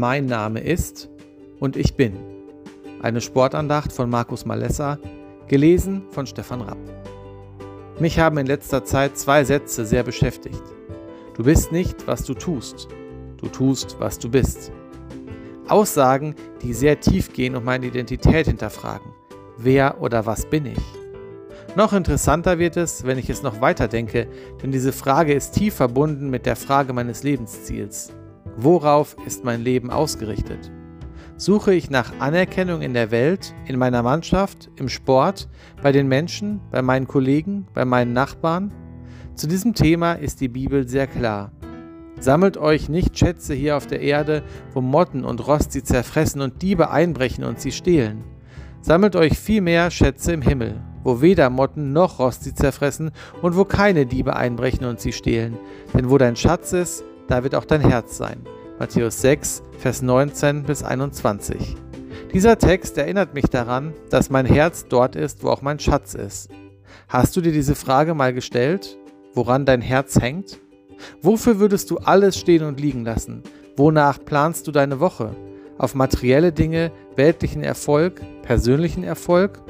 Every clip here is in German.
Mein Name ist und ich bin. Eine Sportandacht von Markus Malessa, gelesen von Stefan Rapp. Mich haben in letzter Zeit zwei Sätze sehr beschäftigt. Du bist nicht, was du tust. Du tust, was du bist. Aussagen, die sehr tief gehen und meine Identität hinterfragen. Wer oder was bin ich? Noch interessanter wird es, wenn ich es noch weiter denke, denn diese Frage ist tief verbunden mit der Frage meines Lebensziels. Worauf ist mein Leben ausgerichtet? Suche ich nach Anerkennung in der Welt, in meiner Mannschaft, im Sport, bei den Menschen, bei meinen Kollegen, bei meinen Nachbarn? Zu diesem Thema ist die Bibel sehr klar. Sammelt euch nicht Schätze hier auf der Erde, wo Motten und Rost sie zerfressen und Diebe einbrechen und sie stehlen. Sammelt euch vielmehr Schätze im Himmel, wo weder Motten noch Rost sie zerfressen und wo keine Diebe einbrechen und sie stehlen. Denn wo dein Schatz ist, da wird auch dein Herz sein. Matthäus 6, Vers 19 bis 21. Dieser Text erinnert mich daran, dass mein Herz dort ist, wo auch mein Schatz ist. Hast du dir diese Frage mal gestellt, woran dein Herz hängt? Wofür würdest du alles stehen und liegen lassen? Wonach planst du deine Woche? Auf materielle Dinge, weltlichen Erfolg, persönlichen Erfolg?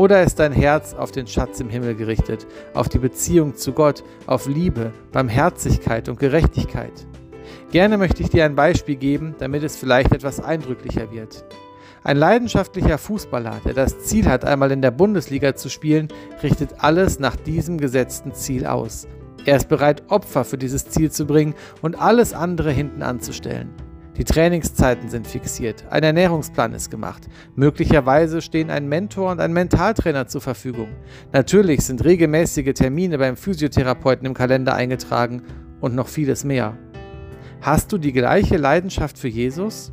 Oder ist dein Herz auf den Schatz im Himmel gerichtet, auf die Beziehung zu Gott, auf Liebe, Barmherzigkeit und Gerechtigkeit? Gerne möchte ich dir ein Beispiel geben, damit es vielleicht etwas eindrücklicher wird. Ein leidenschaftlicher Fußballer, der das Ziel hat, einmal in der Bundesliga zu spielen, richtet alles nach diesem gesetzten Ziel aus. Er ist bereit, Opfer für dieses Ziel zu bringen und alles andere hinten anzustellen. Die Trainingszeiten sind fixiert, ein Ernährungsplan ist gemacht. Möglicherweise stehen ein Mentor und ein Mentaltrainer zur Verfügung. Natürlich sind regelmäßige Termine beim Physiotherapeuten im Kalender eingetragen und noch vieles mehr. Hast du die gleiche Leidenschaft für Jesus?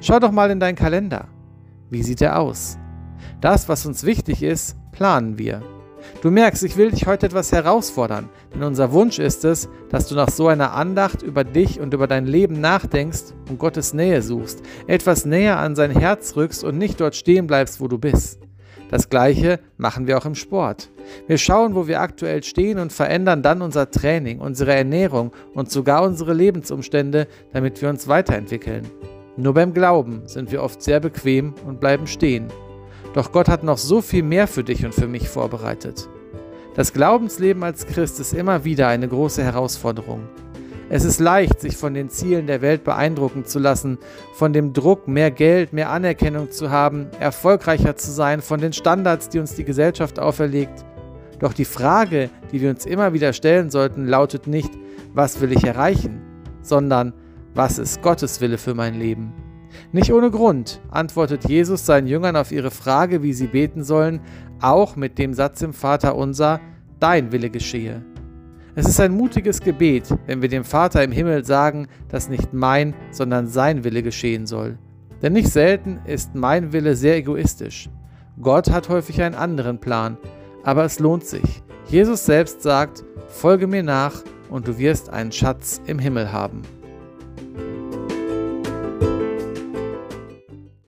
Schau doch mal in deinen Kalender. Wie sieht er aus? Das, was uns wichtig ist, planen wir. Du merkst, ich will dich heute etwas herausfordern, denn unser Wunsch ist es, dass du nach so einer Andacht über dich und über dein Leben nachdenkst und Gottes Nähe suchst, etwas näher an sein Herz rückst und nicht dort stehen bleibst, wo du bist. Das gleiche machen wir auch im Sport. Wir schauen, wo wir aktuell stehen und verändern dann unser Training, unsere Ernährung und sogar unsere Lebensumstände, damit wir uns weiterentwickeln. Nur beim Glauben sind wir oft sehr bequem und bleiben stehen. Doch Gott hat noch so viel mehr für dich und für mich vorbereitet. Das Glaubensleben als Christ ist immer wieder eine große Herausforderung. Es ist leicht, sich von den Zielen der Welt beeindrucken zu lassen, von dem Druck, mehr Geld, mehr Anerkennung zu haben, erfolgreicher zu sein, von den Standards, die uns die Gesellschaft auferlegt. Doch die Frage, die wir uns immer wieder stellen sollten, lautet nicht, was will ich erreichen, sondern was ist Gottes Wille für mein Leben? Nicht ohne Grund antwortet Jesus seinen Jüngern auf ihre Frage, wie sie beten sollen, auch mit dem Satz im Vater unser, Dein Wille geschehe. Es ist ein mutiges Gebet, wenn wir dem Vater im Himmel sagen, dass nicht mein, sondern sein Wille geschehen soll. Denn nicht selten ist mein Wille sehr egoistisch. Gott hat häufig einen anderen Plan, aber es lohnt sich. Jesus selbst sagt, folge mir nach und du wirst einen Schatz im Himmel haben.